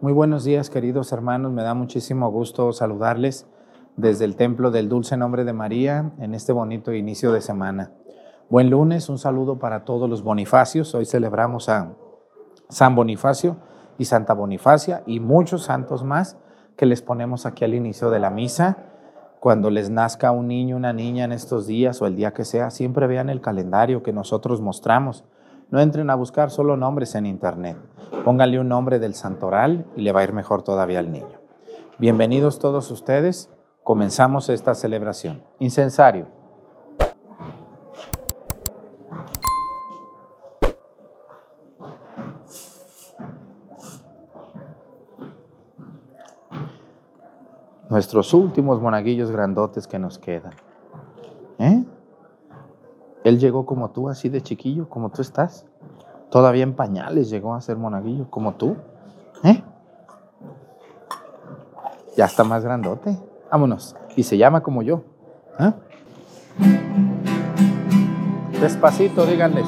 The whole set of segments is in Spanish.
Muy buenos días, queridos hermanos. Me da muchísimo gusto saludarles desde el Templo del Dulce Nombre de María en este bonito inicio de semana. Buen lunes, un saludo para todos los bonifacios. Hoy celebramos a San Bonifacio y Santa Bonifacia y muchos santos más que les ponemos aquí al inicio de la misa. Cuando les nazca un niño, una niña en estos días o el día que sea, siempre vean el calendario que nosotros mostramos. No entren a buscar solo nombres en internet. Pónganle un nombre del santoral y le va a ir mejor todavía al niño. Bienvenidos todos ustedes. Comenzamos esta celebración. Incensario. nuestros últimos monaguillos grandotes que nos quedan. ¿Eh? Él llegó como tú, así de chiquillo, como tú estás. Todavía en pañales llegó a ser monaguillo, como tú. ¿Eh? Ya está más grandote. Vámonos. Y se llama como yo. ¿Eh? Despacito, díganles.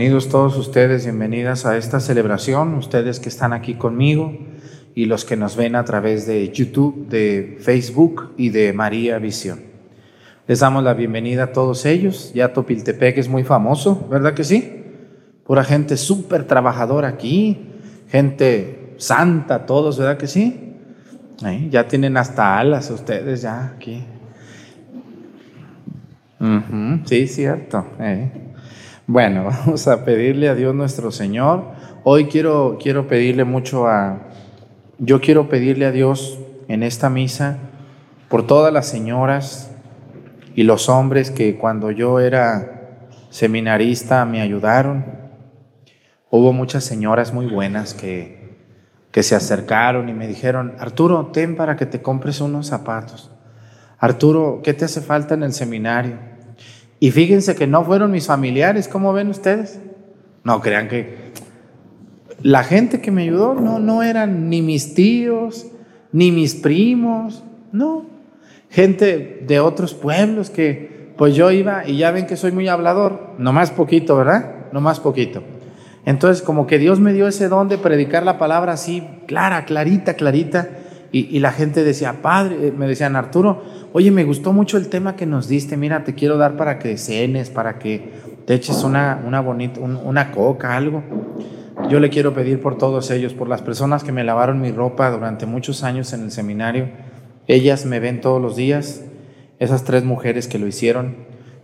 Bienvenidos todos ustedes, bienvenidas a esta celebración, ustedes que están aquí conmigo y los que nos ven a través de YouTube, de Facebook y de María Visión. Les damos la bienvenida a todos ellos. Ya Topiltepec es muy famoso, ¿verdad que sí? Pura gente súper trabajadora aquí, gente santa, todos, ¿verdad que sí? ya tienen hasta alas ustedes ya aquí. Sí, cierto. Bueno, vamos a pedirle a Dios nuestro Señor. Hoy quiero, quiero pedirle mucho a, yo quiero pedirle a Dios en esta misa por todas las señoras y los hombres que cuando yo era seminarista me ayudaron. Hubo muchas señoras muy buenas que, que se acercaron y me dijeron, Arturo, ten para que te compres unos zapatos. Arturo, ¿qué te hace falta en el seminario? Y fíjense que no fueron mis familiares, ¿cómo ven ustedes? No crean que la gente que me ayudó no, no eran ni mis tíos, ni mis primos, no. Gente de otros pueblos que pues yo iba y ya ven que soy muy hablador, no más poquito, ¿verdad? No más poquito. Entonces como que Dios me dio ese don de predicar la palabra así, clara, clarita, clarita. Y, y la gente decía, Padre, me decían, Arturo, oye, me gustó mucho el tema que nos diste, mira, te quiero dar para que cenes, para que te eches una, una bonita, una coca, algo. Yo le quiero pedir por todos ellos, por las personas que me lavaron mi ropa durante muchos años en el seminario. Ellas me ven todos los días, esas tres mujeres que lo hicieron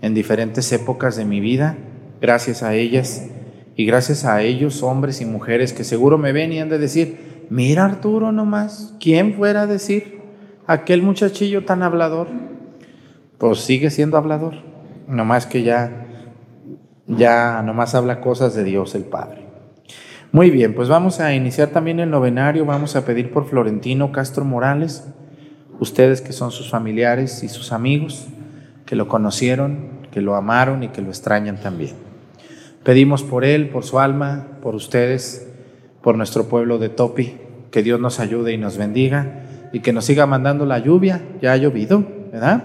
en diferentes épocas de mi vida, gracias a ellas y gracias a ellos, hombres y mujeres que seguro me ven y han de decir, mira Arturo nomás, ¿quién fuera a decir? Aquel muchachillo tan hablador, pues sigue siendo hablador, nomás que ya Ya nomás habla cosas de Dios el Padre. Muy bien, pues vamos a iniciar también el novenario. Vamos a pedir por Florentino Castro Morales, ustedes que son sus familiares y sus amigos, que lo conocieron, que lo amaron y que lo extrañan también. Pedimos por él, por su alma, por ustedes, por nuestro pueblo de Topi, que Dios nos ayude y nos bendiga y que nos siga mandando la lluvia. Ya ha llovido, ¿verdad?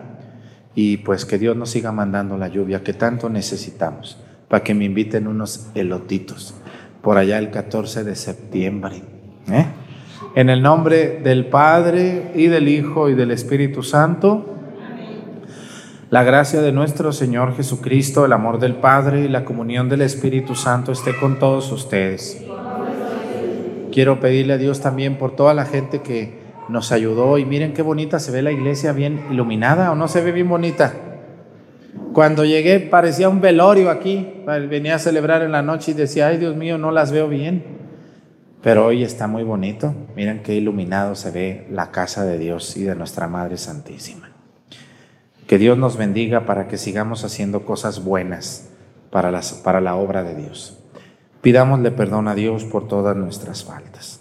Y pues que Dios nos siga mandando la lluvia que tanto necesitamos para que me inviten unos elotitos por allá el 14 de septiembre. ¿eh? En el nombre del Padre y del Hijo y del Espíritu Santo, la gracia de nuestro Señor Jesucristo, el amor del Padre y la comunión del Espíritu Santo esté con todos ustedes. Quiero pedirle a Dios también por toda la gente que nos ayudó y miren qué bonita se ve la iglesia bien iluminada o no se ve bien bonita. Cuando llegué parecía un velorio aquí, venía a celebrar en la noche y decía, ay Dios mío, no las veo bien. Pero hoy está muy bonito, miren qué iluminado se ve la casa de Dios y de nuestra Madre Santísima. Que Dios nos bendiga para que sigamos haciendo cosas buenas para, para la obra de Dios. Pidámosle perdón a Dios por todas nuestras faltas.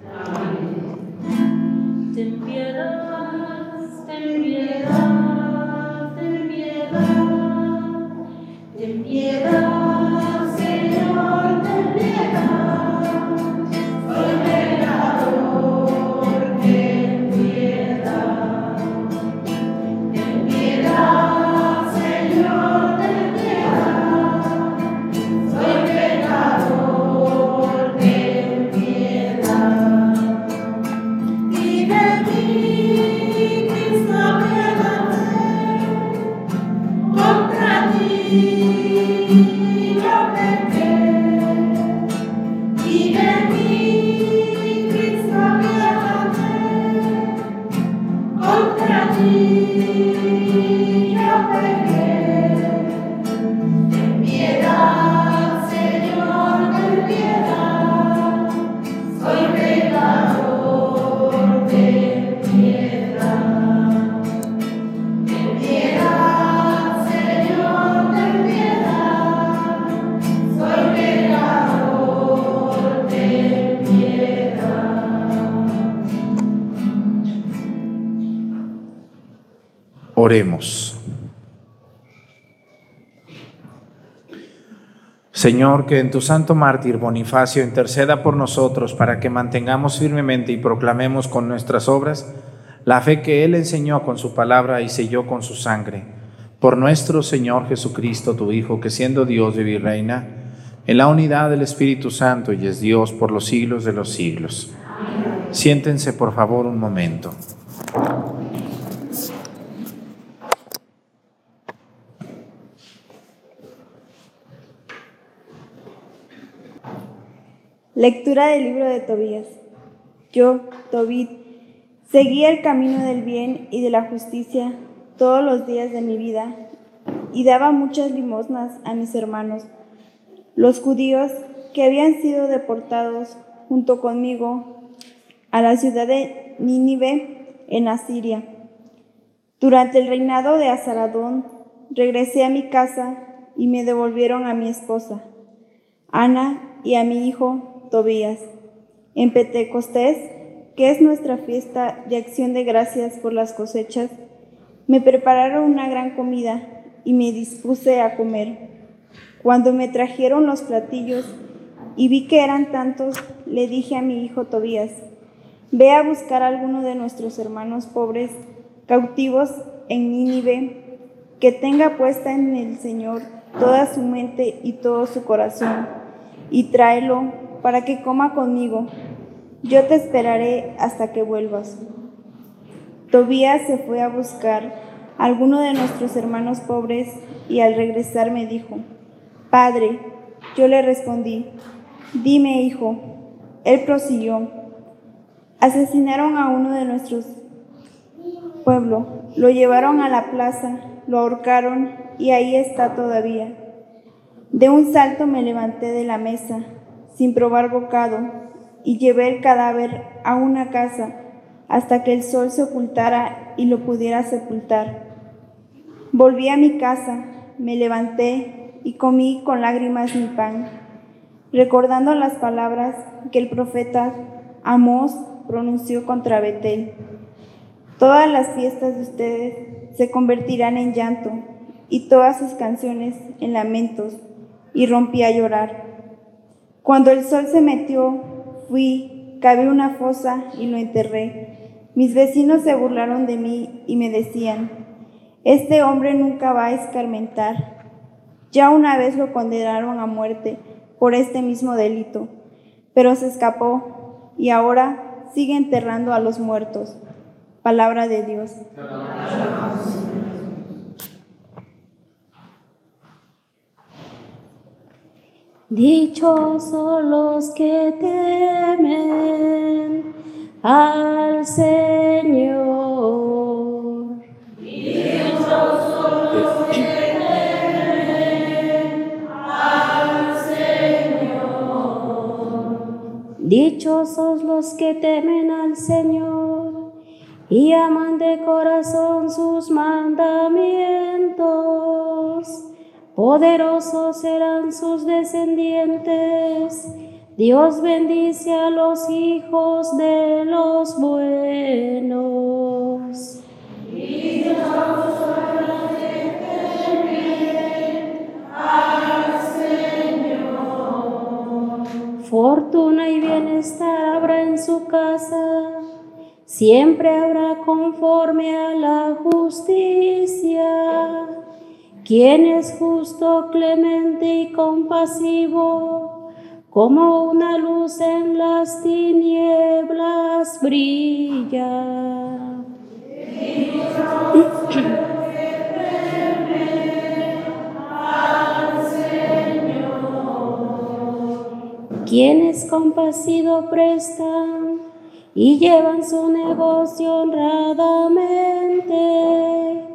Señor, que en tu santo mártir Bonifacio interceda por nosotros para que mantengamos firmemente y proclamemos con nuestras obras la fe que Él enseñó con su palabra y selló con su sangre. Por nuestro Señor Jesucristo, tu Hijo, que siendo Dios vive y reina, en la unidad del Espíritu Santo y es Dios por los siglos de los siglos. Siéntense por favor un momento. Lectura del libro de Tobías. Yo, Tobit, seguí el camino del bien y de la justicia todos los días de mi vida y daba muchas limosnas a mis hermanos, los judíos que habían sido deportados junto conmigo a la ciudad de Nínive en Asiria. Durante el reinado de Azaradón regresé a mi casa y me devolvieron a mi esposa, Ana, y a mi hijo Tobías. En Pentecostés, que es nuestra fiesta de acción de gracias por las cosechas, me prepararon una gran comida y me dispuse a comer. Cuando me trajeron los platillos y vi que eran tantos, le dije a mi hijo Tobías, ve a buscar a alguno de nuestros hermanos pobres, cautivos en Nínive, que tenga puesta en el Señor toda su mente y todo su corazón, y tráelo para que coma conmigo. Yo te esperaré hasta que vuelvas. Tobías se fue a buscar a alguno de nuestros hermanos pobres y al regresar me dijo, Padre, yo le respondí, dime hijo. Él prosiguió, asesinaron a uno de nuestros pueblos, lo llevaron a la plaza, lo ahorcaron y ahí está todavía. De un salto me levanté de la mesa, sin probar bocado, y llevé el cadáver a una casa hasta que el sol se ocultara y lo pudiera sepultar. Volví a mi casa, me levanté y comí con lágrimas mi pan, recordando las palabras que el profeta Amós pronunció contra Betel. Todas las fiestas de ustedes se convertirán en llanto y todas sus canciones en lamentos, y rompí a llorar. Cuando el sol se metió, fui, cavé una fosa y lo enterré. Mis vecinos se burlaron de mí y me decían, este hombre nunca va a escarmentar. Ya una vez lo condenaron a muerte por este mismo delito, pero se escapó y ahora sigue enterrando a los muertos. Palabra de Dios. Dichosos los que temen al Señor. Dichosos los que temen al Señor. Dichosos los que temen al Señor y aman de corazón sus mandamientos. Poderosos serán sus descendientes. Dios bendice a los hijos de los buenos. Fortuna y bienestar habrá en su casa, siempre habrá conforme a la justicia. Quien es justo, clemente y compasivo, como una luz en las tinieblas brilla. Quienes compasivo prestan y llevan su negocio honradamente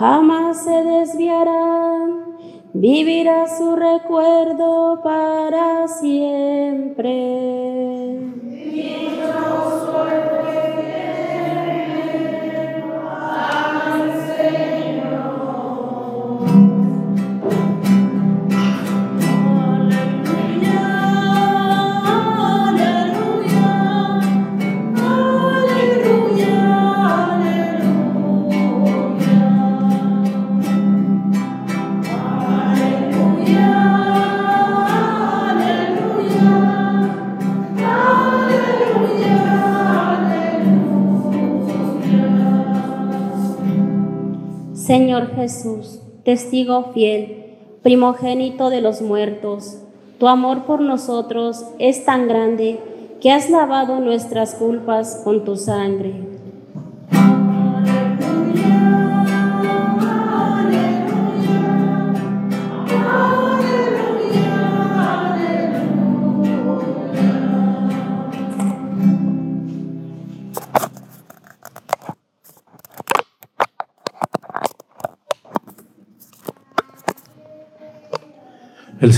jamás se desviarán, vivirá su recuerdo para siempre. Señor Jesús, testigo fiel, primogénito de los muertos, tu amor por nosotros es tan grande que has lavado nuestras culpas con tu sangre.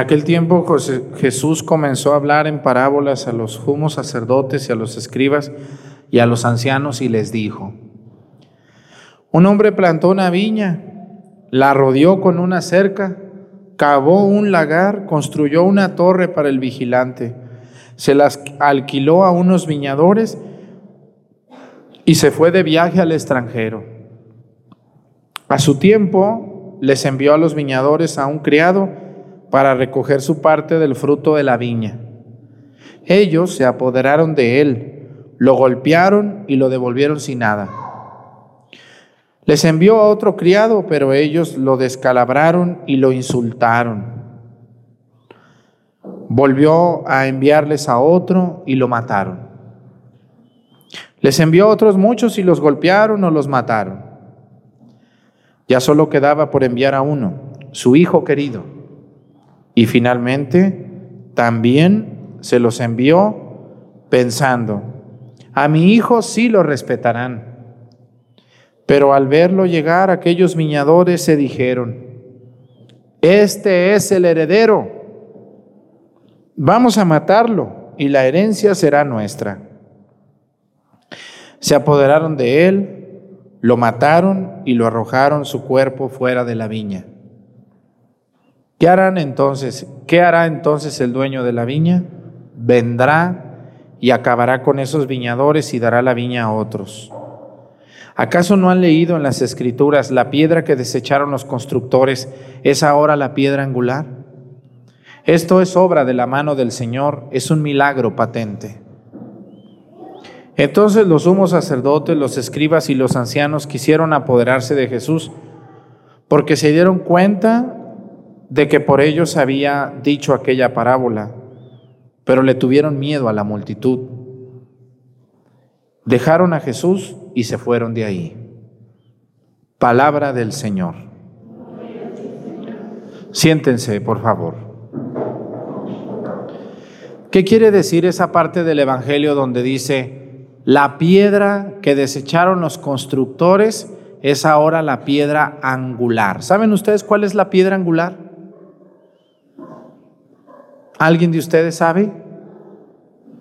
aquel tiempo Jesús comenzó a hablar en parábolas a los sumos sacerdotes y a los escribas y a los ancianos y les dijo, un hombre plantó una viña, la rodeó con una cerca, cavó un lagar, construyó una torre para el vigilante, se las alquiló a unos viñadores y se fue de viaje al extranjero. A su tiempo les envió a los viñadores a un criado para recoger su parte del fruto de la viña. Ellos se apoderaron de él, lo golpearon y lo devolvieron sin nada. Les envió a otro criado, pero ellos lo descalabraron y lo insultaron. Volvió a enviarles a otro y lo mataron. Les envió a otros muchos y los golpearon o los mataron. Ya solo quedaba por enviar a uno, su hijo querido. Y finalmente también se los envió pensando, a mi hijo sí lo respetarán. Pero al verlo llegar, aquellos viñadores se dijeron, este es el heredero, vamos a matarlo y la herencia será nuestra. Se apoderaron de él, lo mataron y lo arrojaron su cuerpo fuera de la viña. ¿Qué harán entonces? ¿Qué hará entonces el dueño de la viña? Vendrá y acabará con esos viñadores y dará la viña a otros. ¿Acaso no han leído en las escrituras la piedra que desecharon los constructores es ahora la piedra angular? Esto es obra de la mano del Señor, es un milagro patente. Entonces los sumos sacerdotes, los escribas y los ancianos quisieron apoderarse de Jesús porque se dieron cuenta de que por ellos había dicho aquella parábola, pero le tuvieron miedo a la multitud. Dejaron a Jesús y se fueron de ahí. Palabra del Señor. Siéntense, por favor. ¿Qué quiere decir esa parte del Evangelio donde dice, la piedra que desecharon los constructores es ahora la piedra angular? ¿Saben ustedes cuál es la piedra angular? ¿Alguien de ustedes sabe?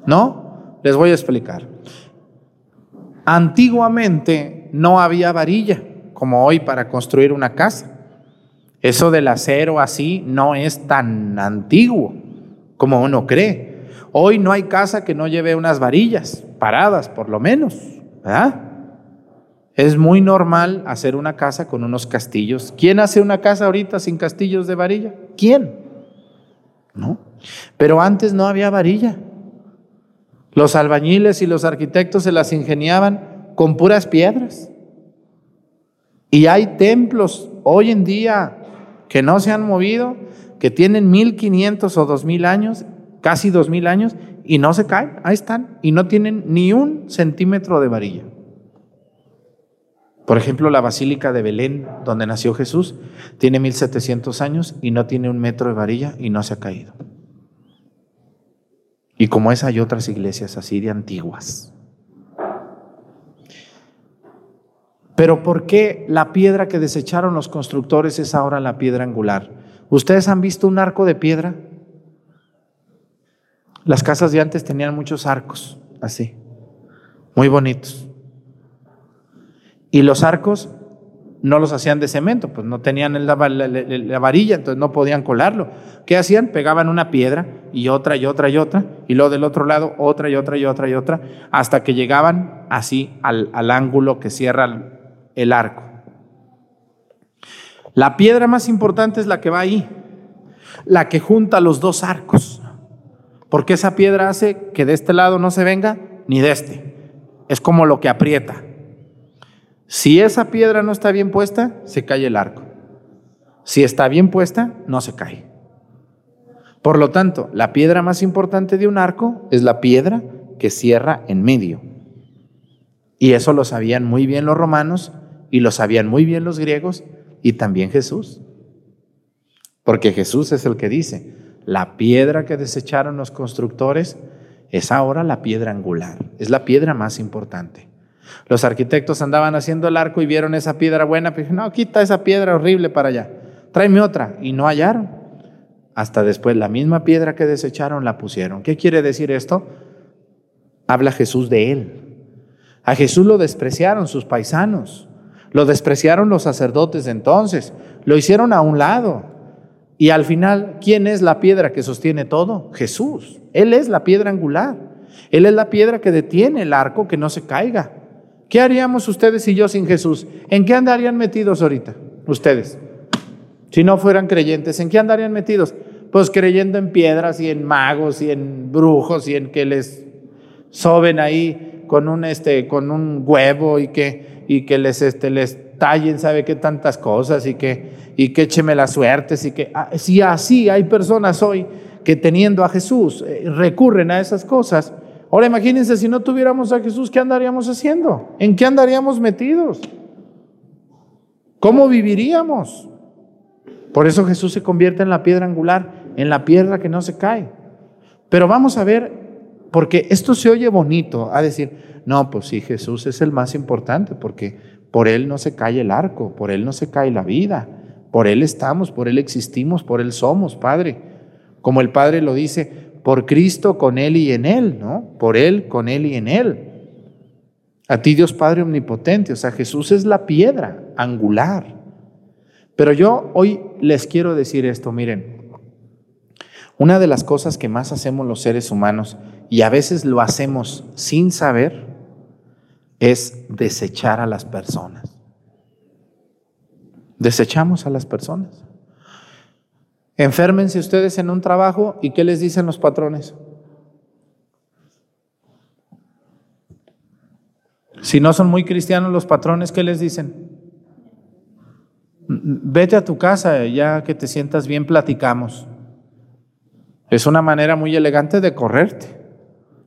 ¿No? Les voy a explicar. Antiguamente no había varilla como hoy para construir una casa. Eso del acero así no es tan antiguo como uno cree. Hoy no hay casa que no lleve unas varillas paradas, por lo menos. ¿verdad? Es muy normal hacer una casa con unos castillos. ¿Quién hace una casa ahorita sin castillos de varilla? ¿Quién? ¿No? Pero antes no había varilla. Los albañiles y los arquitectos se las ingeniaban con puras piedras. Y hay templos hoy en día que no se han movido, que tienen 1500 o 2000 años, casi 2000 años, y no se caen, ahí están, y no tienen ni un centímetro de varilla. Por ejemplo, la Basílica de Belén, donde nació Jesús, tiene 1700 años y no tiene un metro de varilla y no se ha caído. Y como esa hay otras iglesias así de antiguas. Pero ¿por qué la piedra que desecharon los constructores es ahora la piedra angular? ¿Ustedes han visto un arco de piedra? Las casas de antes tenían muchos arcos, así, muy bonitos. Y los arcos no los hacían de cemento, pues no tenían la, varilla, entonces no podían colarlo. ¿Qué hacían? Pegaban una piedra y otra y otra y otra, y luego del otro lado otra y otra y otra y otra, hasta que llegaban así al, al ángulo que cierra el arco. La piedra más importante es la que va ahí, la que junta los dos arcos, porque esa piedra hace que de este lado no se venga ni de este. Es como lo que aprieta. Si esa piedra no está bien puesta, se cae el arco. Si está bien puesta, no se cae. Por lo tanto, la piedra más importante de un arco es la piedra que cierra en medio. Y eso lo sabían muy bien los romanos y lo sabían muy bien los griegos y también Jesús. Porque Jesús es el que dice, la piedra que desecharon los constructores es ahora la piedra angular, es la piedra más importante. Los arquitectos andaban haciendo el arco y vieron esa piedra buena, pero no, quita esa piedra horrible para allá, tráeme otra. Y no hallaron. Hasta después la misma piedra que desecharon la pusieron. ¿Qué quiere decir esto? Habla Jesús de él. A Jesús lo despreciaron sus paisanos, lo despreciaron los sacerdotes de entonces, lo hicieron a un lado. Y al final, ¿quién es la piedra que sostiene todo? Jesús. Él es la piedra angular. Él es la piedra que detiene el arco que no se caiga. ¿Qué haríamos ustedes y yo sin Jesús? ¿En qué andarían metidos ahorita ustedes? Si no fueran creyentes, ¿en qué andarían metidos? Pues creyendo en piedras y en magos y en brujos y en que les soben ahí con un, este, con un huevo y que, y que les, este, les tallen, sabe qué tantas cosas y que, y que écheme las suertes y que ah, si así hay personas hoy que teniendo a Jesús eh, recurren a esas cosas. Ahora imagínense si no tuviéramos a Jesús, ¿qué andaríamos haciendo? ¿En qué andaríamos metidos? ¿Cómo viviríamos? Por eso Jesús se convierte en la piedra angular, en la piedra que no se cae. Pero vamos a ver, porque esto se oye bonito, a decir, no, pues sí, Jesús es el más importante, porque por Él no se cae el arco, por Él no se cae la vida, por Él estamos, por Él existimos, por Él somos, Padre. Como el Padre lo dice, por Cristo, con Él y en Él, ¿no? Por Él, con Él y en Él. A ti Dios Padre Omnipotente, o sea, Jesús es la piedra angular. Pero yo hoy les quiero decir esto, miren, una de las cosas que más hacemos los seres humanos, y a veces lo hacemos sin saber, es desechar a las personas. Desechamos a las personas. Enférmense ustedes en un trabajo y ¿qué les dicen los patrones? Si no son muy cristianos los patrones, ¿qué les dicen? Vete a tu casa, ya que te sientas bien, platicamos. Es una manera muy elegante de correrte.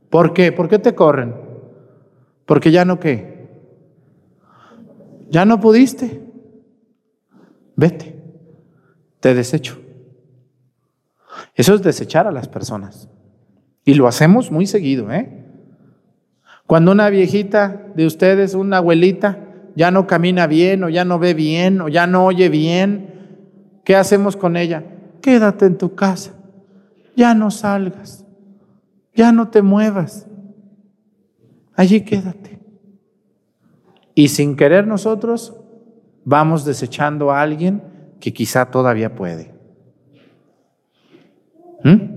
¿Por qué? ¿Por qué te corren? Porque ya no qué. Ya no pudiste. Vete. Te desecho. Eso es desechar a las personas. Y lo hacemos muy seguido, ¿eh? Cuando una viejita de ustedes, una abuelita, ya no camina bien o ya no ve bien o ya no oye bien, ¿qué hacemos con ella? Quédate en tu casa, ya no salgas, ya no te muevas, allí quédate. Y sin querer nosotros vamos desechando a alguien que quizá todavía puede. ¿Mm?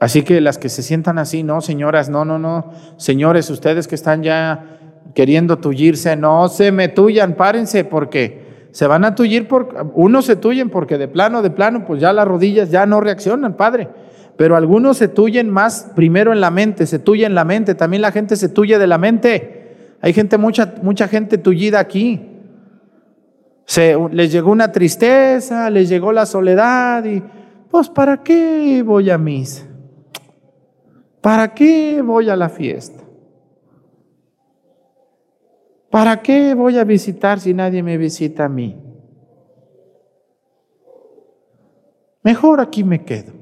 Así que las que se sientan así, no, señoras, no, no, no, señores, ustedes que están ya queriendo tullirse, no se me tullan, párense, porque se van a tullir, por, unos se tullen porque de plano, de plano, pues ya las rodillas ya no reaccionan, padre. Pero algunos se tuyen más primero en la mente, se tuye en la mente, también la gente se tuye de la mente. Hay gente, mucha, mucha gente tullida aquí. Se, les llegó una tristeza, les llegó la soledad y pues ¿para qué voy a misa? ¿Para qué voy a la fiesta? ¿Para qué voy a visitar si nadie me visita a mí? Mejor aquí me quedo.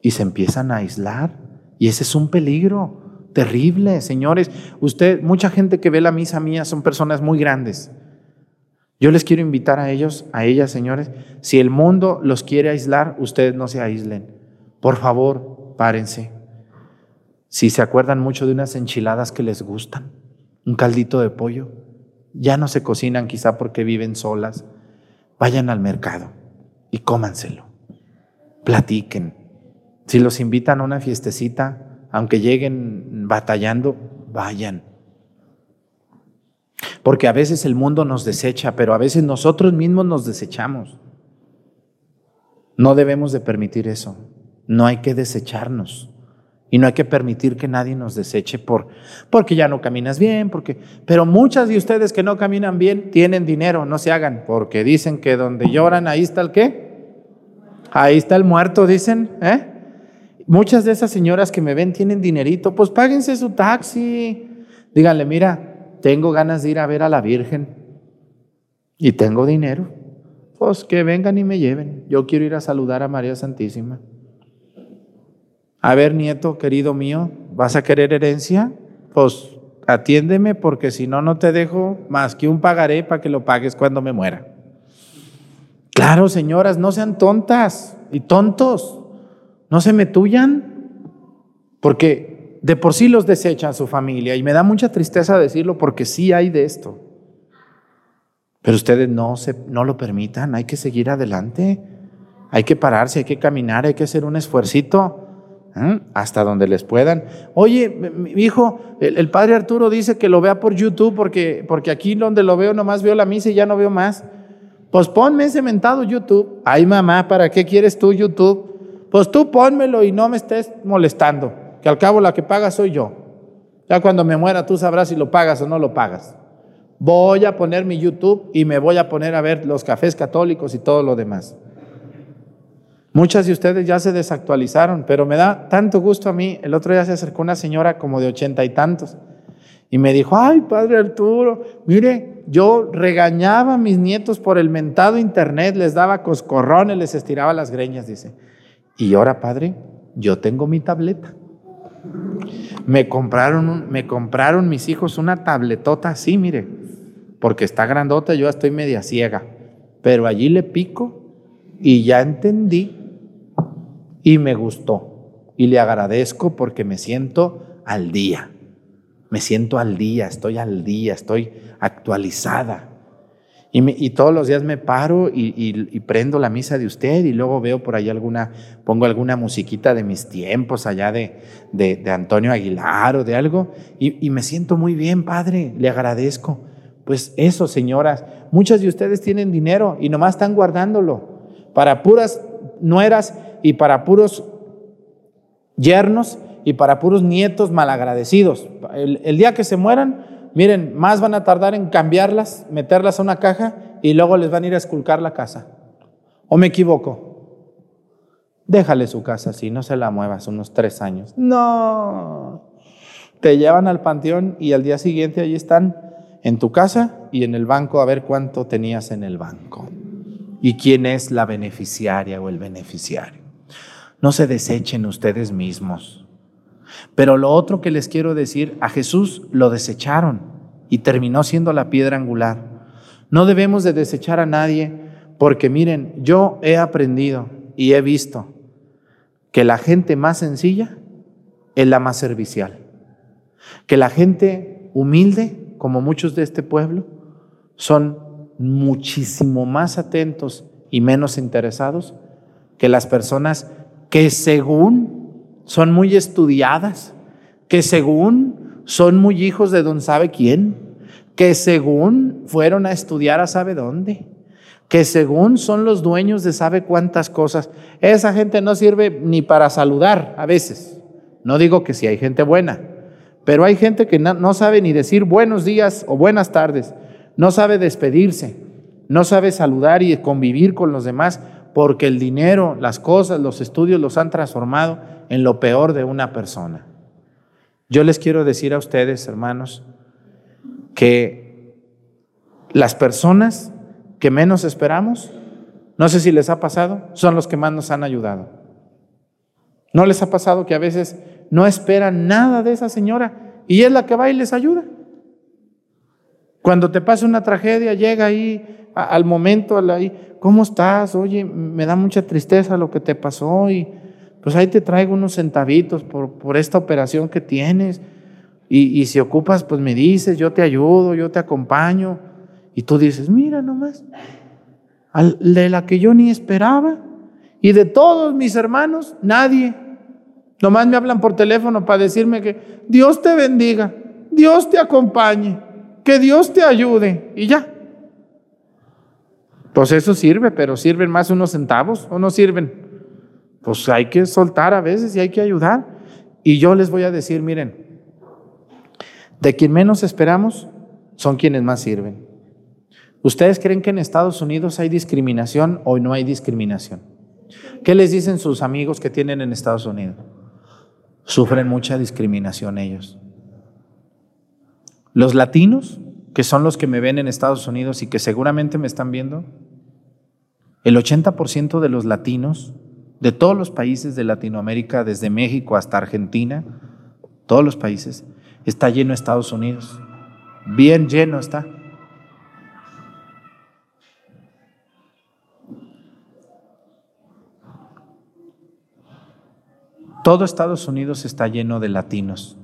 Y se empiezan a aislar. Y ese es un peligro terrible, señores. Usted, mucha gente que ve la misa mía son personas muy grandes. Yo les quiero invitar a ellos, a ellas, señores, si el mundo los quiere aislar, ustedes no se aíslen. Por favor, párense. Si se acuerdan mucho de unas enchiladas que les gustan, un caldito de pollo, ya no se cocinan quizá porque viven solas, vayan al mercado y cómanselo. Platiquen. Si los invitan a una fiestecita, aunque lleguen batallando, vayan. Porque a veces el mundo nos desecha, pero a veces nosotros mismos nos desechamos. No debemos de permitir eso. No hay que desecharnos. Y no hay que permitir que nadie nos deseche por, porque ya no caminas bien, porque, pero muchas de ustedes que no caminan bien tienen dinero, no se hagan, porque dicen que donde lloran, ahí está el qué, ahí está el muerto, dicen, ¿eh? Muchas de esas señoras que me ven tienen dinerito, pues páguense su taxi, díganle, mira, tengo ganas de ir a ver a la Virgen y tengo dinero, pues que vengan y me lleven. Yo quiero ir a saludar a María Santísima. A ver, nieto querido mío, ¿vas a querer herencia? Pues atiéndeme porque si no, no te dejo más que un pagaré para que lo pagues cuando me muera. Claro, señoras, no sean tontas y tontos, no se me tuyan, porque de por sí los desechan su familia y me da mucha tristeza decirlo porque sí hay de esto. Pero ustedes no, se, no lo permitan, hay que seguir adelante, hay que pararse, hay que caminar, hay que hacer un esfuercito ¿eh? hasta donde les puedan. Oye, mi hijo, el, padre Arturo dice que lo vea por YouTube porque, porque aquí donde lo veo nomás veo la misa y ya no veo más. Pues ponme ese mentado YouTube. Ay, mamá, ¿para qué quieres tú YouTube? Pues tú pónmelo y no me estés molestando, que al cabo la que paga soy yo. Ya cuando me muera tú sabrás si lo pagas o no lo pagas. Voy a poner mi YouTube y me voy a poner a ver los cafés católicos y todo lo demás. Muchas de ustedes ya se desactualizaron, pero me da tanto gusto a mí. El otro día se acercó una señora como de ochenta y tantos y me dijo, ay, padre Arturo, mire, yo regañaba a mis nietos por el mentado internet, les daba coscorrones, les estiraba las greñas, dice. Y ahora, padre, yo tengo mi tableta. Me compraron, me compraron mis hijos una tabletota así, mire, porque está grandota, yo estoy media ciega, pero allí le pico y ya entendí y me gustó y le agradezco porque me siento al día. Me siento al día, estoy al día, estoy actualizada. Y, todos los días me paro y, prendo la misa de usted y luego veo por ahí alguna, pongo alguna musiquita de mis tiempos allá de, de, Antonio Aguilar o de algo y, me siento muy bien, Padre, le agradezco. Pues eso, señoras, muchas de ustedes tienen dinero y nomás están guardándolo para puras nueras y para puros yernos y para puros nietos malagradecidos. El, el día que se mueran, miren, más van a tardar en cambiarlas, meterlas a una caja y luego les van a ir a esculcar la casa. ¿O me equivoco? Déjale su casa así, no se la muevas unos tres años. No. Te llevan al panteón y al día siguiente allí están en tu casa y en el banco a ver cuánto tenías en el banco. Y quién es la beneficiaria o el beneficiario. No se desechen ustedes mismos. Pero lo otro que les quiero decir, a Jesús lo desecharon y terminó siendo la piedra angular. No debemos de desechar a nadie porque miren, yo he aprendido y he visto que la gente más sencilla es la más servicial. Que la gente humilde, como muchos de este pueblo, son muchísimo más atentos y menos interesados que las personas que según son muy estudiadas, que según son muy hijos de don sabe quién, que según fueron a estudiar a sabe dónde, que según son los dueños de sabe cuántas cosas. Esa gente no sirve ni para saludar a veces. No digo que si hay gente buena, pero hay gente que no, no sabe ni decir buenos días o buenas tardes, no sabe despedirse, no sabe saludar y convivir con los demás porque el dinero, las cosas, los estudios los han transformado en lo peor de una persona. Yo les quiero decir a ustedes, hermanos, que las personas que menos esperamos, no sé si les ha pasado, son los que más nos han ayudado. ¿No les ha pasado que a veces no esperan nada de esa señora y es la que va y les ayuda? Cuando te pasa una tragedia, llega ahí al momento, ahí, ¿cómo estás? Oye, me da mucha tristeza lo que te pasó y pues ahí te traigo unos centavitos por, por esta operación que tienes. Y, si ocupas, pues me dices, yo te ayudo, yo te acompaño. Y tú dices, mira nomás, de la que yo ni esperaba. Y de todos mis hermanos, nadie. Nomás me hablan por teléfono para decirme que Dios te bendiga, Dios te acompañe, que Dios te ayude. Y ya. Pues eso sirve, pero sirven más unos centavos o no sirven pues hay que soltar a veces y hay que ayudar. Y yo les voy a decir, miren, de quien menos esperamos son quienes más sirven. ¿Ustedes creen que en Estados Unidos hay discriminación o no hay discriminación? ¿Qué les dicen sus amigos que tienen en Estados Unidos? Sufren mucha discriminación ellos. Los latinos, que son los que me ven en Estados Unidos y que seguramente me están viendo, el 80% de los latinos de todos los países de Latinoamérica, desde México hasta Argentina, todos los países, está lleno Estados Unidos. Bien lleno está. Todo Estados Unidos está lleno de latinos.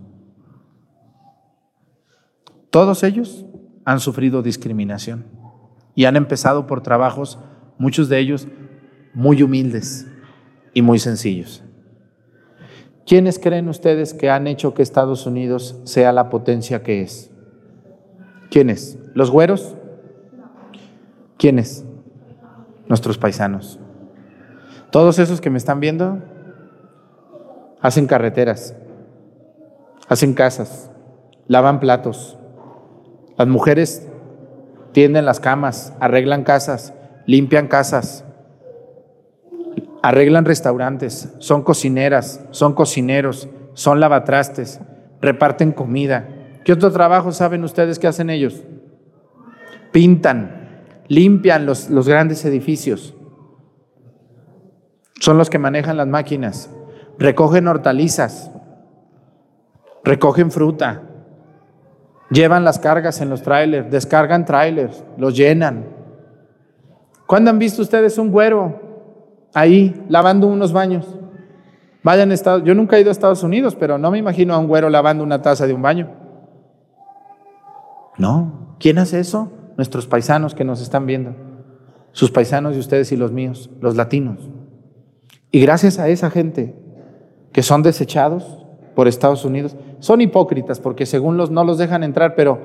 Todos ellos han sufrido discriminación y han empezado por trabajos, muchos de ellos muy humildes, y muy sencillos. ¿Quiénes creen ustedes que han hecho que Estados Unidos sea la potencia que es? ¿Quiénes? ¿Los güeros? ¿Quiénes? nuestros paisanos. Todos esos que me están viendo hacen carreteras, hacen casas, lavan platos. Las mujeres tienden las camas, arreglan casas, limpian casas, arreglan restaurantes, son cocineras, son cocineros, son lavatrastes, reparten comida. ¿Qué otro trabajo saben ustedes que hacen ellos? Pintan, limpian los, los grandes edificios. Son los que manejan las máquinas, recogen hortalizas, recogen fruta, llevan las cargas en los trailers, descargan trailers, los llenan. ¿Cuándo han visto ustedes un güero ahí lavando unos baños? Vayan a Estados, yo nunca he ido a Estados Unidos, pero no me imagino a un güero lavando una taza de un baño. No, ¿quién hace eso? Nuestros paisanos que nos están viendo. Sus paisanos y ustedes y los míos, los latinos. Y gracias a esa gente que son desechados por Estados Unidos, son hipócritas porque según los no los dejan entrar, pero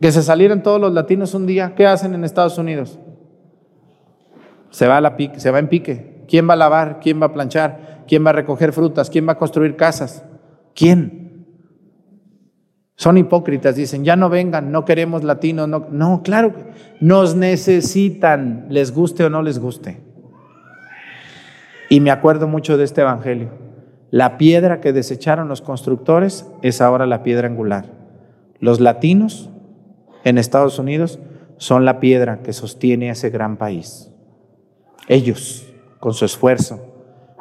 que se salieran todos los latinos un día, ¿qué hacen en Estados Unidos? Se va, a la se va en pique. ¿Quién va a lavar? ¿Quién va a planchar? ¿Quién va a recoger frutas? ¿Quién va a construir casas? ¿Quién? Son hipócritas, dicen, ya no vengan, no queremos latinos. No, no claro, nos necesitan, les guste o no les guste. Y me acuerdo mucho de este evangelio. La piedra que desecharon los constructores es ahora la piedra angular. Los latinos en Estados Unidos son la piedra que sostiene ese gran país. Ellos, con su esfuerzo,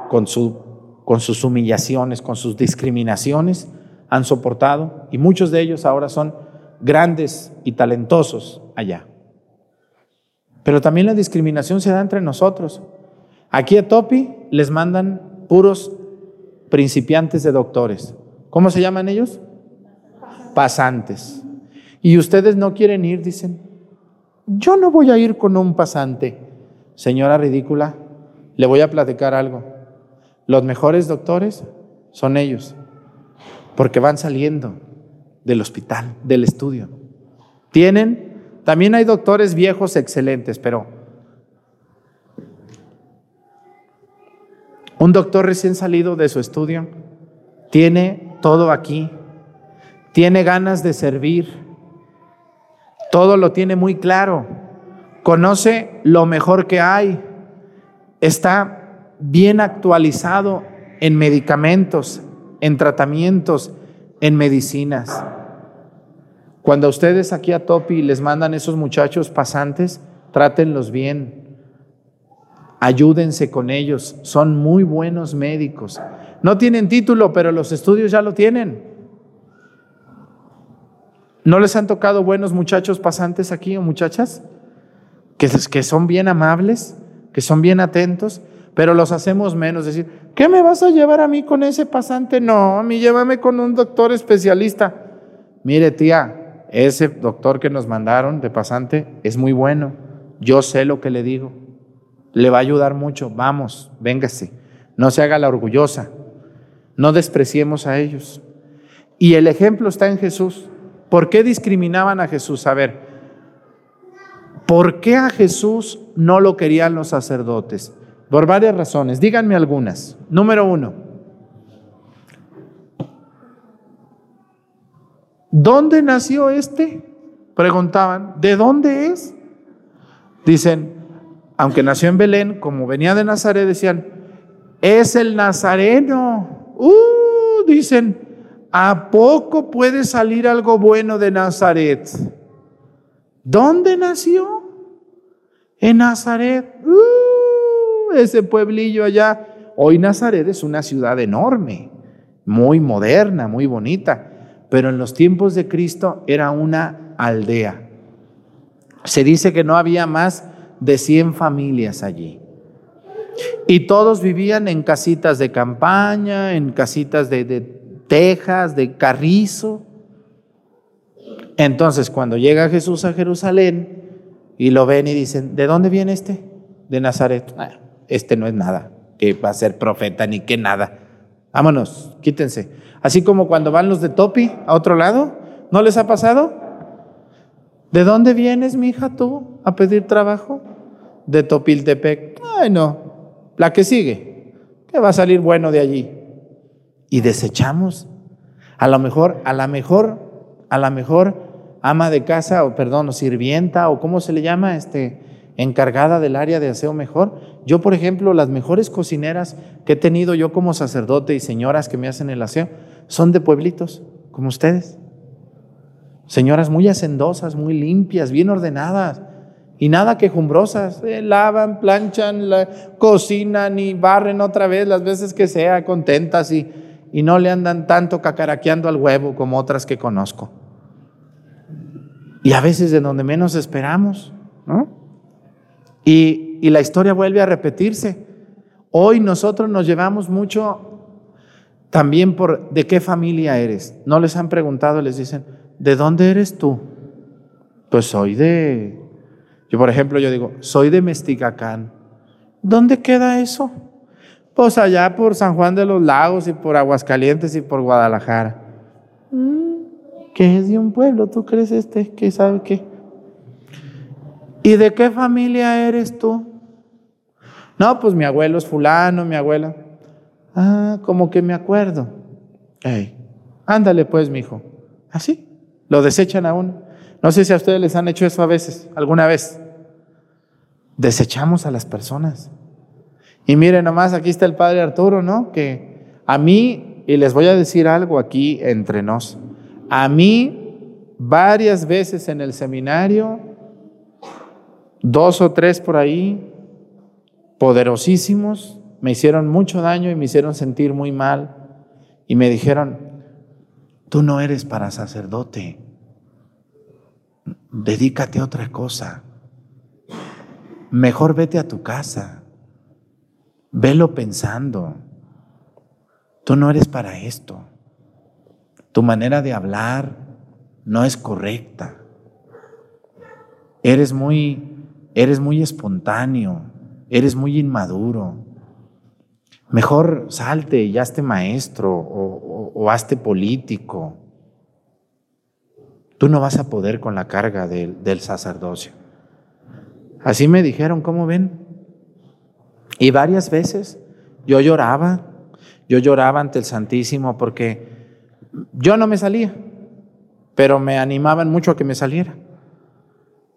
con, su, con sus humillaciones, con sus discriminaciones, han soportado y muchos de ellos ahora son grandes y talentosos allá. Pero también la discriminación se da entre nosotros. Aquí a Topi les mandan puros principiantes de doctores. ¿Cómo se llaman ellos? Pasantes. Y ustedes no quieren ir, dicen. Yo no voy a ir con un pasante. Señora ridícula, le voy a platicar algo. Los mejores doctores son ellos, porque van saliendo del hospital, del estudio. Tienen, también hay doctores viejos excelentes, pero un doctor recién salido de su estudio tiene todo aquí, tiene ganas de servir, todo lo tiene muy claro conoce lo mejor que hay, está bien actualizado en medicamentos, en tratamientos, en medicinas. Cuando ustedes aquí a Topi les mandan esos muchachos pasantes, trátenlos bien, ayúdense con ellos, son muy buenos médicos. No tienen título, pero los estudios ya lo tienen. ¿No les han tocado buenos muchachos pasantes aquí o muchachas? Que, son bien amables, que son bien atentos, pero los hacemos menos. Decir, ¿qué me vas a llevar a mí con ese pasante? No, a mí llévame con un doctor especialista. Mire, tía, ese doctor que nos mandaron de pasante es muy bueno. Yo sé lo que le digo. Le va a ayudar mucho. Vamos, véngase. No se haga la orgullosa. No despreciemos a ellos. Y el ejemplo está en Jesús. ¿Por qué discriminaban a Jesús? A ver, ¿Por qué a Jesús no lo querían los sacerdotes? Por varias razones. Díganme algunas. Número uno. ¿Dónde nació este? Preguntaban. ¿De dónde es? Dicen, aunque nació en Belén, como venía de Nazaret, decían, es el nazareno. Uh, dicen, ¿a poco puede salir algo bueno de Nazaret? ¿Dónde nació? En Nazaret. Uh, ese pueblillo allá. Hoy Nazaret es una ciudad enorme, muy moderna, muy bonita, pero en los tiempos de Cristo era una aldea. Se dice que no había más de 100 familias allí. Y todos vivían en casitas de campaña, en casitas de, de tejas, de carrizo. Entonces, cuando llega Jesús a Jerusalén y lo ven y dicen, ¿de dónde viene este? De Nazaret. Ah, este no es nada, que va a ser profeta ni que nada. Vámonos, quítense. Así como cuando van los de Topi a otro lado, ¿no les ha pasado? ¿De dónde vienes, mi hija, tú, a pedir trabajo? de Topiltepec. Ay, no, la que sigue, que va a salir bueno de allí. Y desechamos. A lo mejor, a la mejor, a la mejor ama de casa, o perdón, o sirvienta, o cómo se le llama, este, encargada del área de aseo mejor. Yo, por ejemplo, las mejores cocineras que he tenido yo como sacerdote y señoras que me hacen el aseo son de pueblitos, como ustedes. Señoras muy hacendosas, muy limpias, bien ordenadas y nada quejumbrosas. Eh, lavan, planchan, cocinan y barren otra vez las veces que sea, contentas y, y no le andan tanto cacaraqueando al huevo como otras que conozco. Y a veces de donde menos esperamos, ¿no? Y, y la historia vuelve a repetirse. Hoy nosotros nos llevamos mucho también por de qué familia eres. No les han preguntado, les dicen, ¿de dónde eres tú? Pues soy de, yo por ejemplo, yo digo, soy de Mesticacán. ¿Dónde queda eso? Pues allá por San Juan de los Lagos y por Aguascalientes y por Guadalajara. Mm, ¿Qué es de un pueblo? ¿Tú crees este? ¿Qué sabe qué? ¿Y de qué familia eres tú? No, pues mi abuelo es fulano, mi abuela. Ah, como que me acuerdo. Hey, ándale pues, mi hijo. Así, lo desechan a uno. No sé si a ustedes les han hecho eso a veces, alguna vez. Desechamos a las personas. Y miren nomás, aquí está el padre Arturo, ¿no? Que a mí, y les voy a decir algo aquí entre nos, a mí varias veces en el seminario dos o tres por ahí, poderosísimos, me hicieron mucho daño y me hicieron sentir muy mal. Y me dijeron, tú no eres para sacerdote, dedícate a otra cosa. Mejor vete a tu casa, velo pensando. Tú no eres para esto. Tu manera de hablar no es correcta. Eres muy eres muy espontáneo, eres muy inmaduro. Mejor salte y hazte maestro o, hazte político. Tú no vas a poder con la carga del sacerdocio. Así me dijeron, ¿cómo ven? Y varias veces yo lloraba, yo lloraba ante el Santísimo porque yo no me salía, pero me animaban mucho a que me saliera.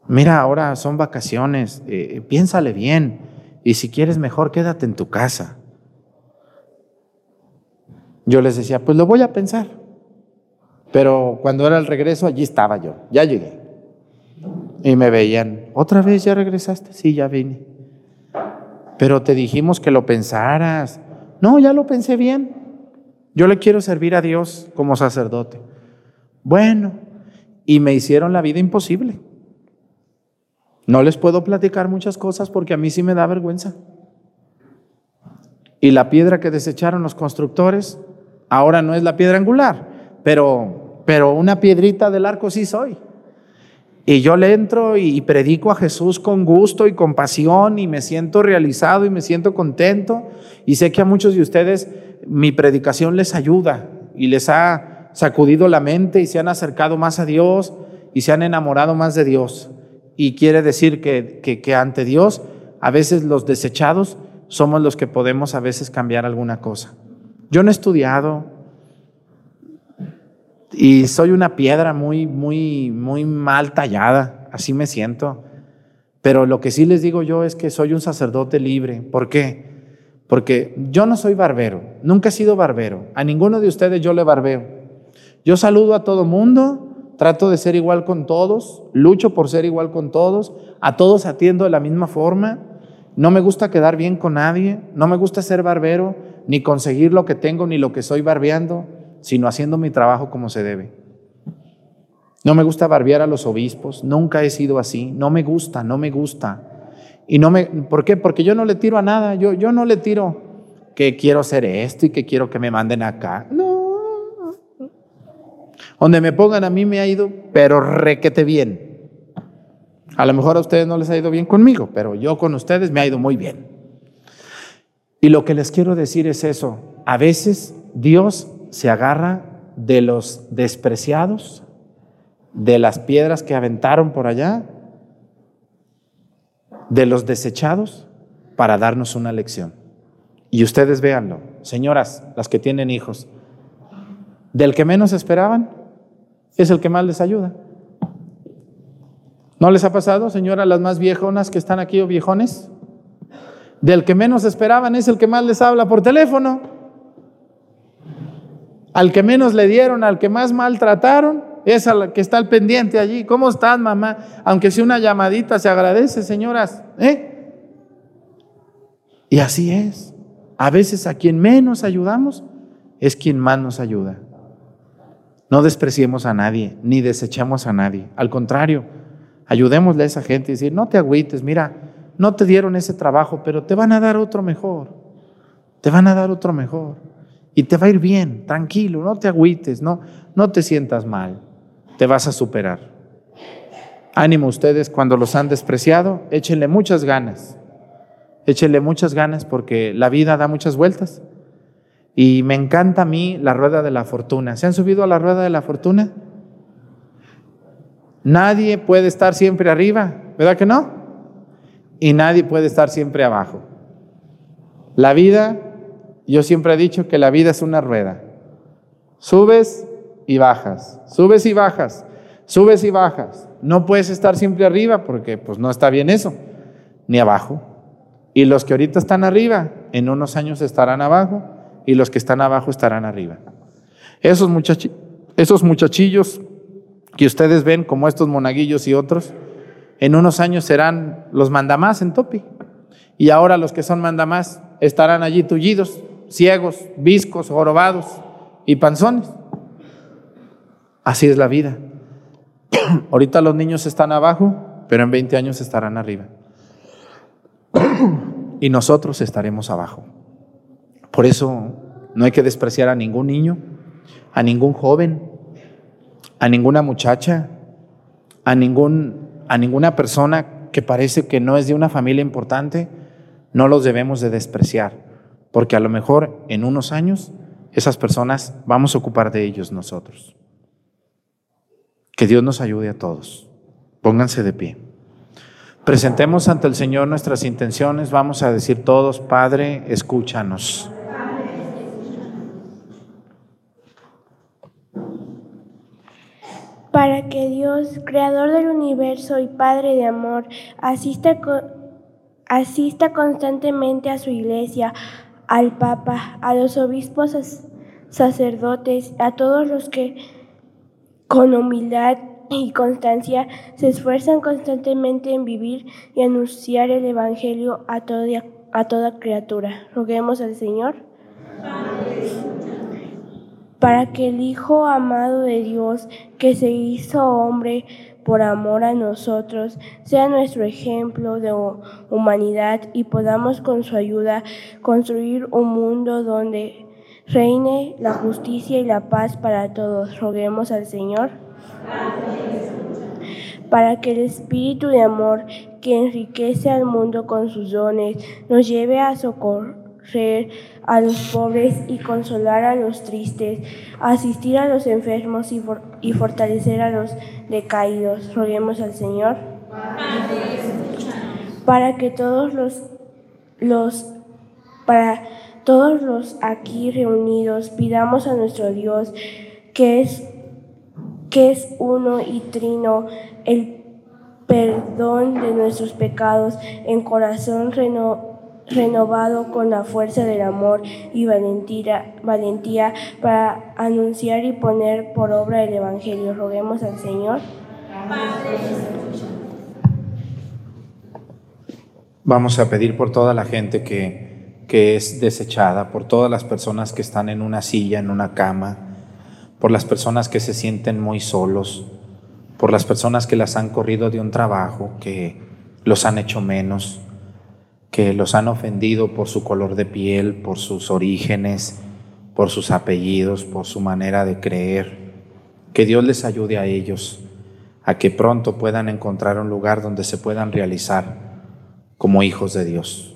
Mira, ahora son vacaciones, eh, piénsale bien y si quieres mejor quédate en tu casa. Yo les decía, pues lo voy a pensar. Pero cuando era el regreso, allí estaba yo, ya llegué. Y me veían, ¿otra vez ya regresaste? Sí, ya vine. Pero te dijimos que lo pensaras. No, ya lo pensé bien. Yo le quiero servir a Dios como sacerdote. Bueno, y me hicieron la vida imposible. No les puedo platicar muchas cosas porque a mí sí me da vergüenza. Y la piedra que desecharon los constructores ahora no es la piedra angular, pero, pero una piedrita del arco sí soy. Y yo le entro y predico a Jesús con gusto y con pasión y me siento realizado y me siento contento. Y sé que a muchos de ustedes mi predicación les ayuda y les ha sacudido la mente y se han acercado más a Dios y se han enamorado más de Dios. Y quiere decir que, que, ante Dios, a veces los desechados somos los que podemos a veces cambiar alguna cosa. Yo no he estudiado y soy una piedra muy, muy, muy mal tallada, así me siento. Pero lo que sí les digo yo es que soy un sacerdote libre. ¿Por qué? Porque yo no soy barbero, nunca he sido barbero. A ninguno de ustedes yo le barbeo. Yo saludo a todo mundo, trato de ser igual con todos, lucho por ser igual con todos, a todos atiendo de la misma forma, no me gusta quedar bien con nadie, no me gusta ser barbero, ni conseguir lo que tengo, ni lo que soy barbeando, sino haciendo mi trabajo como se debe. No me gusta barbear a los obispos, nunca he sido así, no me gusta, no me gusta. Y no me, ¿por qué? Porque yo no le tiro a nada, yo, yo no le tiro que quiero ser esto y que quiero que me manden acá. No, donde me pongan a mí me ha ido, pero requete bien. A lo mejor a ustedes no les ha ido bien conmigo, pero yo con ustedes me ha ido muy bien. Y lo que les quiero decir es eso. A veces Dios se agarra de los despreciados, de las piedras que aventaron por allá, de los desechados para darnos una lección. Y ustedes véanlo, señoras, las que tienen hijos, del que menos esperaban es el que más les ayuda. ¿No les ha pasado, señoras, las más viejonas que están aquí o viejones? Del que menos esperaban es el que más les habla por teléfono. Al que menos le dieron, al que más maltrataron, es al que está al pendiente allí. ¿Cómo estás, mamá? Aunque sea una llamadita, se agradece, señoras. ¿eh? Y así es. A veces a quien menos ayudamos es quien más nos ayuda. No despreciemos a nadie, ni desechemos a nadie. Al contrario, ayudémosle a esa gente y decir, no te agüites, mira, no te dieron ese trabajo, pero te van a dar otro mejor. Te van a dar otro mejor. Y te va a ir bien, tranquilo, no te agüites, no, no te sientas mal. Te vas a superar. Ánimo ustedes cuando los han despreciado, échenle muchas ganas. Échenle muchas ganas porque la vida da muchas vueltas. Y me encanta a mí la rueda de la fortuna. ¿Se han subido a la rueda de la fortuna? Nadie puede estar siempre arriba, ¿verdad que no? Y nadie puede estar siempre abajo. La vida, yo siempre he dicho que la vida es una rueda. Subes y bajas, subes y bajas, subes y bajas. No puedes estar siempre arriba porque pues no está bien eso, ni abajo. Y los que ahorita están arriba, en unos años estarán abajo y los que están abajo estarán arriba. Esos, esos muchachillos que ustedes ven como estos monaguillos y otros, en unos años serán los mandamás en Topi. Y ahora los que son mandamás estarán allí tullidos, ciegos, viscos, jorobados y panzones. Así es la vida. Ahorita los niños están abajo, pero en 20 años estarán arriba. Y nosotros estaremos abajo. Por eso no hay que despreciar a ningún niño, a ningún joven, a ninguna muchacha, a, ningún, a ninguna persona que parece que no es de una familia importante, no los debemos de despreciar, porque a lo mejor en unos años esas personas vamos a ocupar de ellos nosotros. Que Dios nos ayude a todos. Pónganse de pie. Presentemos ante el Señor nuestras intenciones. Vamos a decir todos, Padre, escúchanos. para que Dios, creador del universo y Padre de amor, asista, asista constantemente a su iglesia, al Papa, a los obispos, sacerdotes, a todos los que con humildad y constancia se esfuerzan constantemente en vivir y anunciar el Evangelio a toda, criatura. Roguemos al Señor para que el Hijo amado de Dios, que se hizo hombre por amor a nosotros, sea nuestro ejemplo de humanidad y podamos con su ayuda construir un mundo donde reine la justicia y la paz para todos. Roguemos al Señor. Para que el Espíritu de amor que enriquece al mundo con sus dones nos lleve a socorrer a los pobres y consolar a los tristes, asistir a los enfermos y, fortalecer a los decaídos. Roguemos al Señor para que todos los, los para todos los aquí reunidos pidamos a nuestro Dios que es que es uno y trino el perdón de nuestros pecados en corazón reno, renovado con la fuerza del amor y valentía, valentía para anunciar y poner por obra el Evangelio. Roguemos al Señor. Vamos a pedir por toda la gente que, que es desechada, por todas las personas que están en una silla, en una cama, por las personas que se sienten muy solos, por las personas que las han corrido de un trabajo, que los han hecho menos que los han ofendido por su color de piel, por sus orígenes, por sus apellidos, por su manera de creer. Que Dios les ayude a ellos a que pronto puedan encontrar un lugar donde se puedan realizar como hijos de Dios.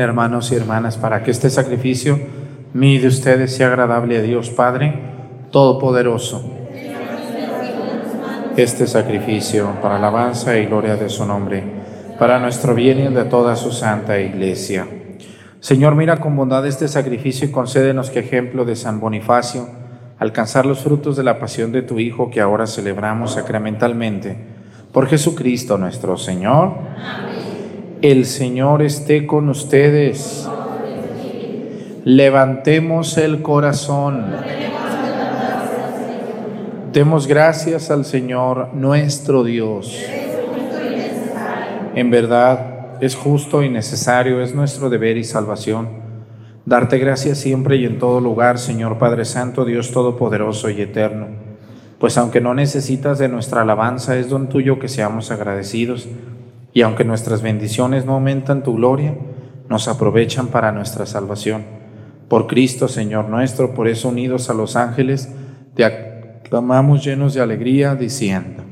Hermanos y hermanas para que este sacrificio mío de ustedes sea agradable a Dios Padre Todopoderoso. Este sacrificio para alabanza y gloria de su nombre, para nuestro bien y de toda su santa iglesia. Señor, mira con bondad este sacrificio y concédenos que ejemplo de San Bonifacio, alcanzar los frutos de la pasión de tu Hijo que ahora celebramos sacramentalmente. Por Jesucristo nuestro Señor. El Señor esté con ustedes. Levantemos el corazón. Demos gracias al Señor nuestro Dios. En verdad es justo y necesario, es nuestro deber y salvación. Darte gracias siempre y en todo lugar, Señor Padre Santo, Dios Todopoderoso y Eterno. Pues aunque no necesitas de nuestra alabanza, es don tuyo que seamos agradecidos. Y aunque nuestras bendiciones no aumentan tu gloria, nos aprovechan para nuestra salvación. Por Cristo, Señor nuestro, por eso unidos a los ángeles, te clamamos llenos de alegría, diciendo.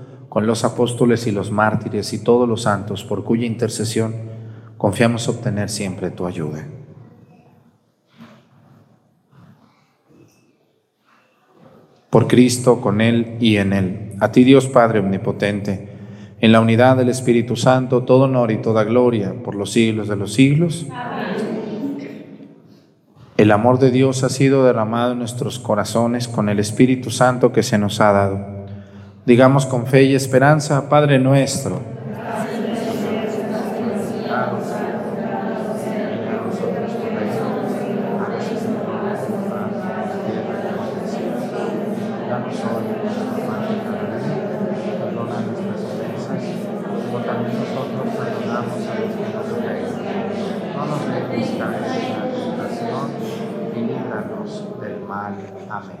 con los apóstoles y los mártires y todos los santos, por cuya intercesión confiamos obtener siempre tu ayuda. Por Cristo, con Él y en Él. A ti Dios Padre Omnipotente, en la unidad del Espíritu Santo, todo honor y toda gloria por los siglos de los siglos. El amor de Dios ha sido derramado en nuestros corazones con el Espíritu Santo que se nos ha dado. Digamos con fe y esperanza, Padre nuestro. Amén.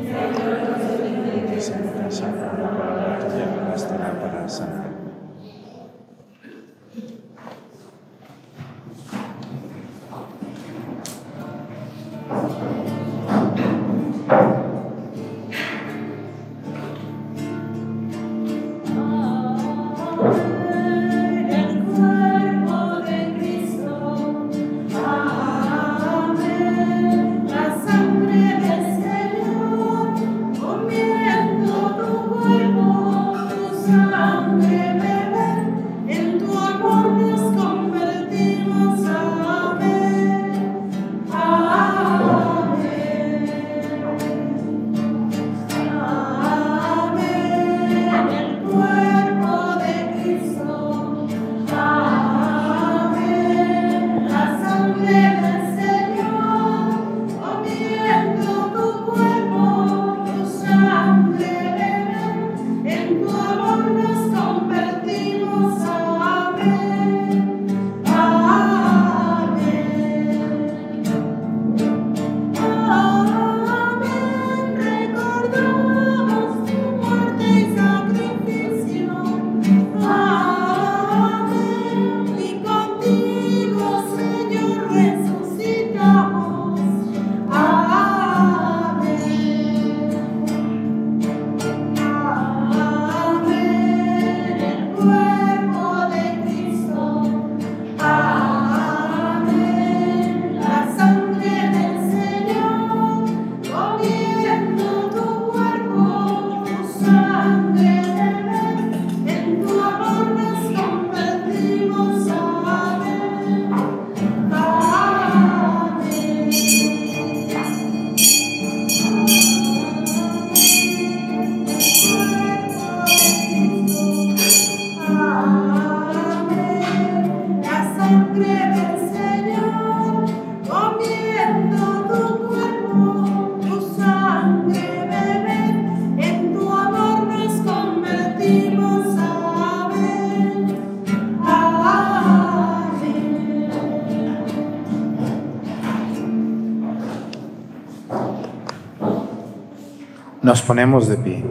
Ponemos de pie.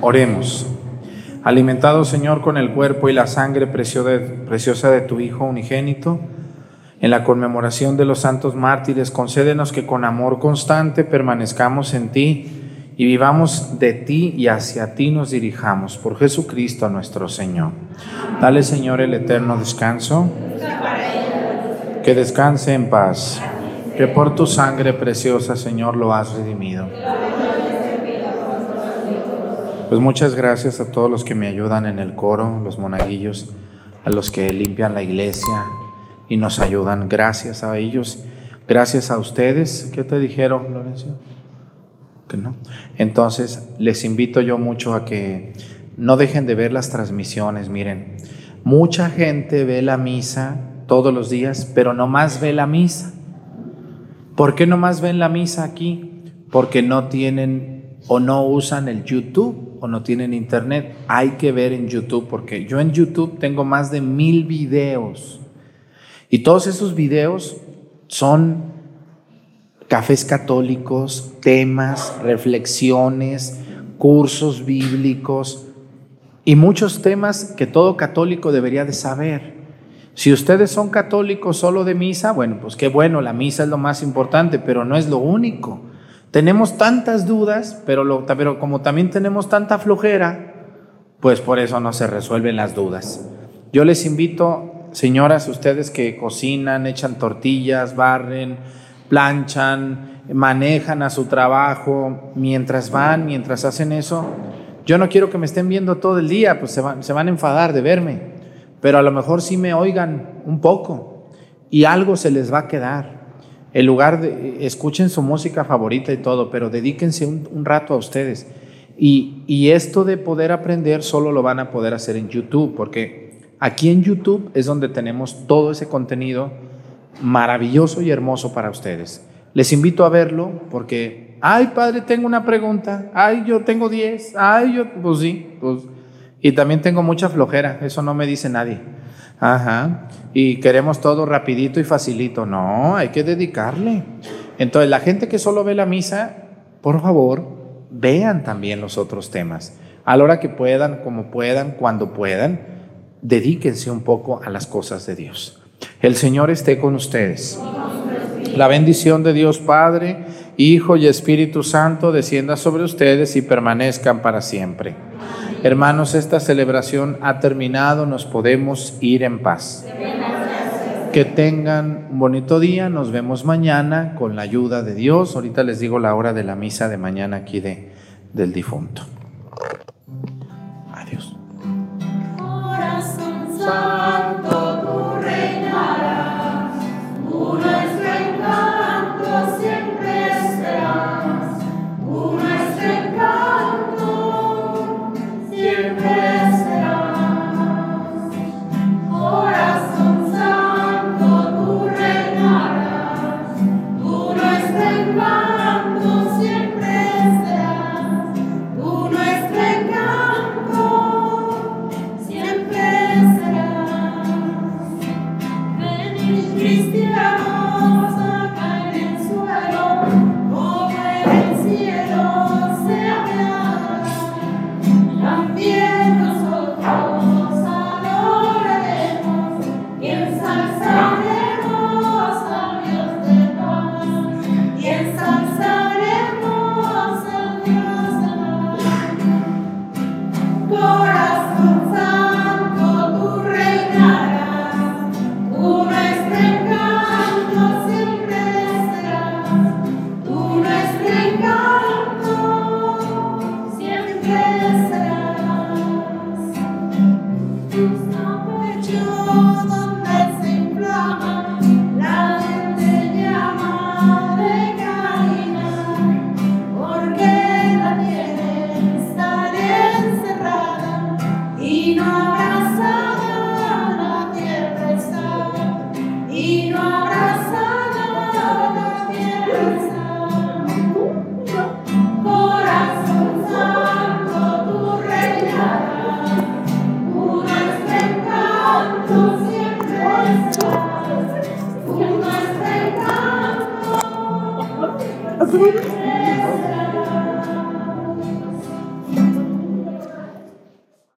Oremos. Alimentado, Señor, con el cuerpo y la sangre preciosa de tu Hijo unigénito, en la conmemoración de los santos mártires, concédenos que con amor constante permanezcamos en ti y vivamos de ti y hacia ti nos dirijamos por Jesucristo nuestro Señor. Dale Señor el eterno descanso. Que descanse en paz. Que por tu sangre preciosa Señor lo has redimido. Pues muchas gracias a todos los que me ayudan en el coro, los monaguillos, a los que limpian la iglesia y nos ayudan. Gracias a ellos. Gracias a ustedes. ¿Qué te dijeron, Lorenzo? Que no. Entonces, les invito yo mucho a que no dejen de ver las transmisiones. Miren, mucha gente ve la misa todos los días, pero no más ve la misa. ¿Por qué no más ven la misa aquí? Porque no tienen o no usan el YouTube o no tienen internet. Hay que ver en YouTube porque yo en YouTube tengo más de mil videos. Y todos esos videos son cafés católicos, temas, reflexiones, cursos bíblicos y muchos temas que todo católico debería de saber. Si ustedes son católicos solo de misa, bueno, pues qué bueno, la misa es lo más importante, pero no es lo único. Tenemos tantas dudas, pero, lo, como también tenemos tanta flojera, pues por eso no se resuelven las dudas. Yo les invito, señoras, ustedes que cocinan, echan tortillas, barren, planchan, manejan a su trabajo, mientras van, mientras hacen eso, yo no quiero que me estén viendo todo el día, pues se van, se van a enfadar de verme, pero a lo mejor sí me oigan un poco y algo se les va a quedar. En lugar escuchen su música favorita y todo, pero dedíquense un, un rato a ustedes. Y, y esto de poder aprender solo lo van a poder hacer en YouTube, porque aquí en YouTube es donde tenemos todo ese contenido maravilloso y hermoso para ustedes. Les invito a verlo porque, ay padre, tengo una pregunta, ay yo tengo 10, ay yo, pues sí, pues, y también tengo mucha flojera, eso no me dice nadie. Ajá, y queremos todo rapidito y facilito, no, hay que dedicarle. Entonces, la gente que solo ve la misa, por favor, vean también los otros temas. A la hora que puedan, como puedan, cuando puedan, dedíquense un poco a las cosas de Dios. El Señor esté con ustedes. La bendición de Dios Padre, Hijo y Espíritu Santo descienda sobre ustedes y permanezcan para siempre. Hermanos, esta celebración ha terminado, nos podemos ir en paz. Que tengan un bonito día, nos vemos mañana con la ayuda de Dios. Ahorita les digo la hora de la misa de mañana aquí de, del difunto. Adiós.